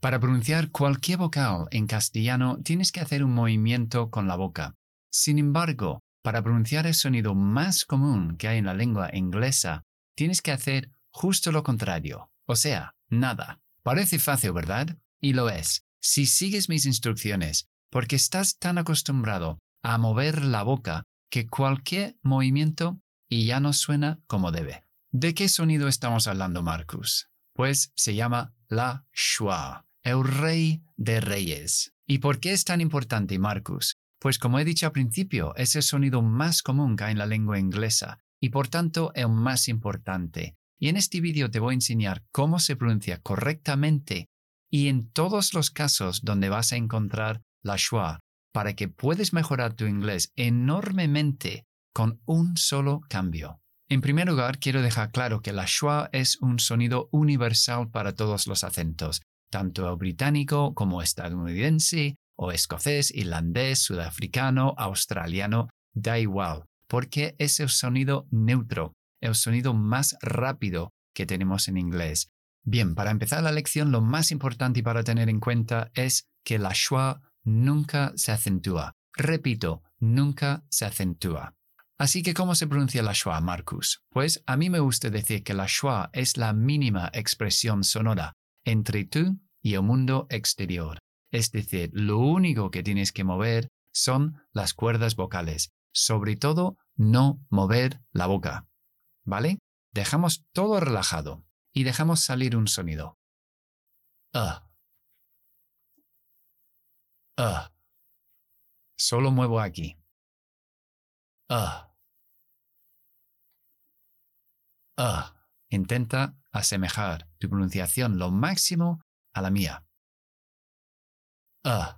Para pronunciar cualquier vocal en castellano tienes que hacer un movimiento con la boca. Sin embargo, para pronunciar el sonido más común que hay en la lengua inglesa, tienes que hacer justo lo contrario, o sea, nada. Parece fácil, ¿verdad? Y lo es, si sigues mis instrucciones, porque estás tan acostumbrado a mover la boca que cualquier movimiento y ya no suena como debe. ¿De qué sonido estamos hablando, Marcus? Pues se llama la schwa, el rey de reyes. ¿Y por qué es tan importante, Marcus? Pues como he dicho al principio, es el sonido más común que hay en la lengua inglesa y por tanto el más importante. Y en este vídeo te voy a enseñar cómo se pronuncia correctamente y en todos los casos donde vas a encontrar la schwa para que puedas mejorar tu inglés enormemente con un solo cambio. En primer lugar, quiero dejar claro que la schwa es un sonido universal para todos los acentos, tanto el británico como estadounidense, o escocés, irlandés, sudafricano, australiano, da igual, porque es el sonido neutro, el sonido más rápido que tenemos en inglés. Bien, para empezar la lección, lo más importante para tener en cuenta es que la schwa nunca se acentúa. Repito, nunca se acentúa. Así que, ¿cómo se pronuncia la schwa, Marcus? Pues a mí me gusta decir que la schwa es la mínima expresión sonora entre tú y el mundo exterior. Es decir, lo único que tienes que mover son las cuerdas vocales. Sobre todo, no mover la boca. ¿Vale? Dejamos todo relajado y dejamos salir un sonido. Uh. Uh. Solo muevo aquí. Uh. Uh. Intenta asemejar tu pronunciación lo máximo a la mía. Uh.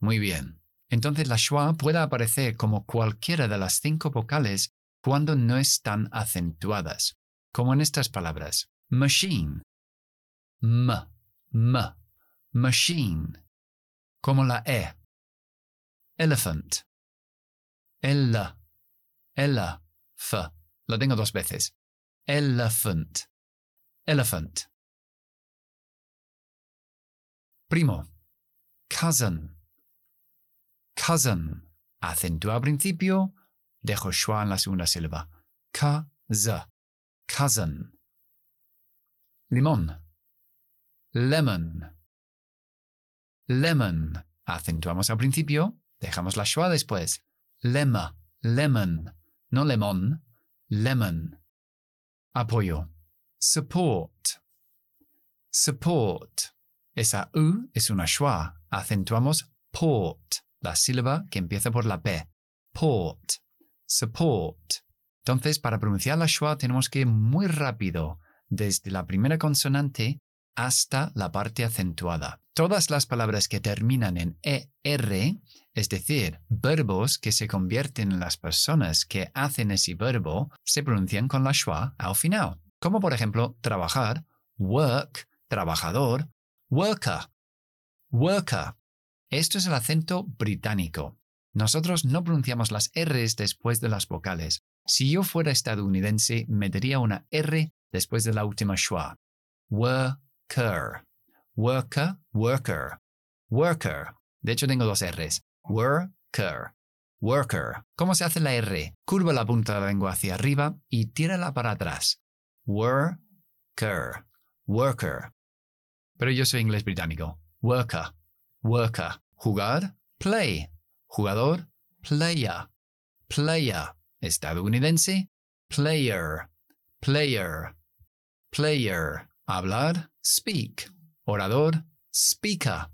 Muy bien. Entonces la schwa puede aparecer como cualquiera de las cinco vocales cuando no están acentuadas, como en estas palabras. Machine. M. M. Machine. Como la E. Elephant. Ella. Ella. F. Lo tengo dos veces. Elephant. Elephant. Primo cousin, cousin. Acentúa al principio, dejo schwa en la segunda sílaba. K-z, cousin. Limón, lemon, lemon. Acentuamos al principio, dejamos la schwa después. Lema, lemon. No lemon, lemon. Apoyo. Support. Support. Esa U es una schwa. Acentuamos port, la sílaba que empieza por la P. Port. Support. Entonces, para pronunciar la schwa tenemos que ir muy rápido, desde la primera consonante hasta la parte acentuada. Todas las palabras que terminan en ER, es decir, verbos que se convierten en las personas que hacen ese verbo, se pronuncian con la schwa al final. Como por ejemplo, trabajar, work, trabajador, worker, worker. Esto es el acento británico. Nosotros no pronunciamos las Rs después de las vocales. Si yo fuera estadounidense, metería una R después de la última schwa. Worker. Worker, worker. Worker. De hecho, tengo dos Rs. Worker. Worker. ¿Cómo se hace la R? Curva la punta de la lengua hacia arriba y tírala para atrás. Worker. Worker. Pero yo soy inglés británico. Worker. Worker. Jugar. Play. Jugador. Player. Player. Estadounidense. Player. Player. Player. Hablar. Speak. Orador. Speaker.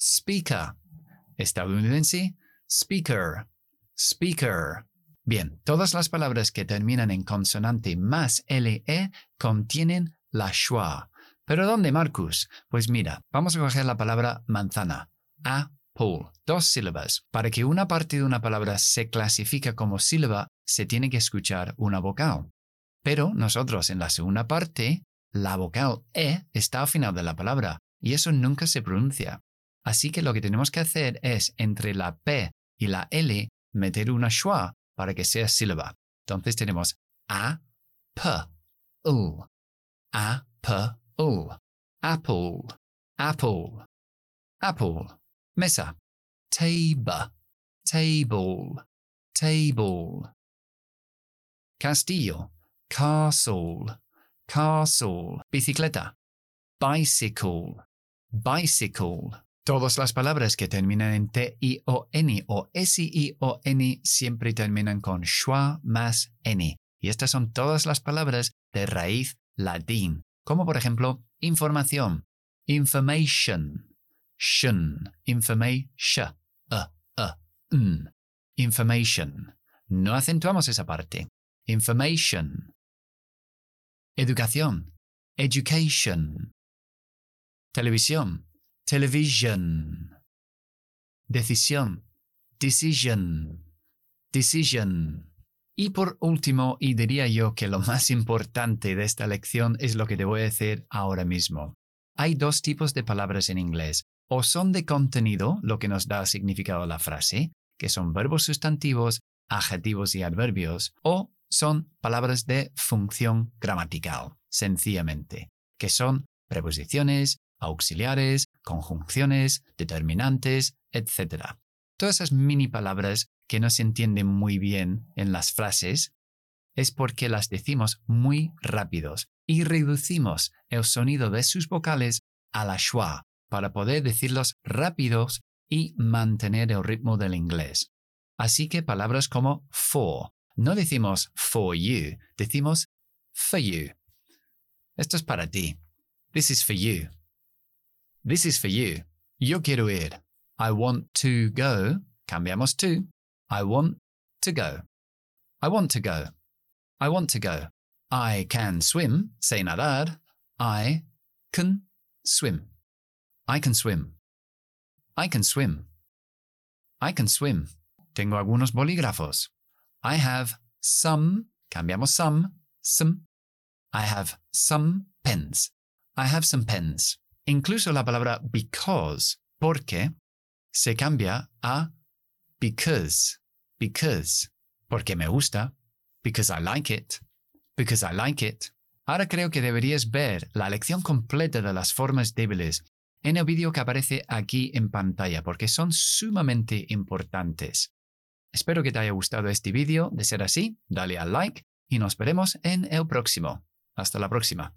Speaker. Estadounidense. Speaker. Speaker. Bien, todas las palabras que terminan en consonante más LE contienen la schwa. ¿Pero dónde, Marcus? Pues mira, vamos a coger la palabra manzana. Apple. Dos sílabas. Para que una parte de una palabra se clasifique como sílaba, se tiene que escuchar una vocal. Pero nosotros en la segunda parte, la vocal E está al final de la palabra y eso nunca se pronuncia. Así que lo que tenemos que hacer es entre la P y la L meter una schwa para que sea sílaba. Entonces tenemos A, P, U. A, P, apple, apple, apple. Mesa. Table, table, table. Castillo. Castle, castle. Bicicleta. Bicycle, bicycle. Todas las palabras que terminan en T-I-O-N o S-I-O-N siempre terminan con schwa más N. Y estas son todas las palabras de raíz latín, como por ejemplo información, information, shun, information, uh, uh, information. No acentuamos esa parte. Information. Educación, education. Televisión, television. Decisión, decision, decision. Y por último, y diría yo que lo más importante de esta lección es lo que te voy a decir ahora mismo. Hay dos tipos de palabras en inglés. O son de contenido, lo que nos da significado a la frase, que son verbos sustantivos, adjetivos y adverbios, o son palabras de función gramatical, sencillamente, que son preposiciones, auxiliares, conjunciones, determinantes, etc. Todas esas mini palabras que no se entienden muy bien en las frases es porque las decimos muy rápidos y reducimos el sonido de sus vocales a la schwa para poder decirlos rápidos y mantener el ritmo del inglés. Así que palabras como for, no decimos for you, decimos for you. Esto es para ti. This is for you. This is for you. Yo quiero ir. I want to go. Cambiamos to. I want to go. I want to go. I want to go. I can swim. Say nadar. I can swim. I can swim. I can swim. I can swim. Tengo algunos bolígrafos. I have some. Cambiamos some. Some. I have some pens. I have some pens. Incluso la palabra because, porque, se cambia a because, because, porque me gusta, because I like it, because I like it. Ahora creo que deberías ver la lección completa de las formas débiles en el vídeo que aparece aquí en pantalla porque son sumamente importantes. Espero que te haya gustado este vídeo. De ser así, dale al like y nos veremos en el próximo. Hasta la próxima.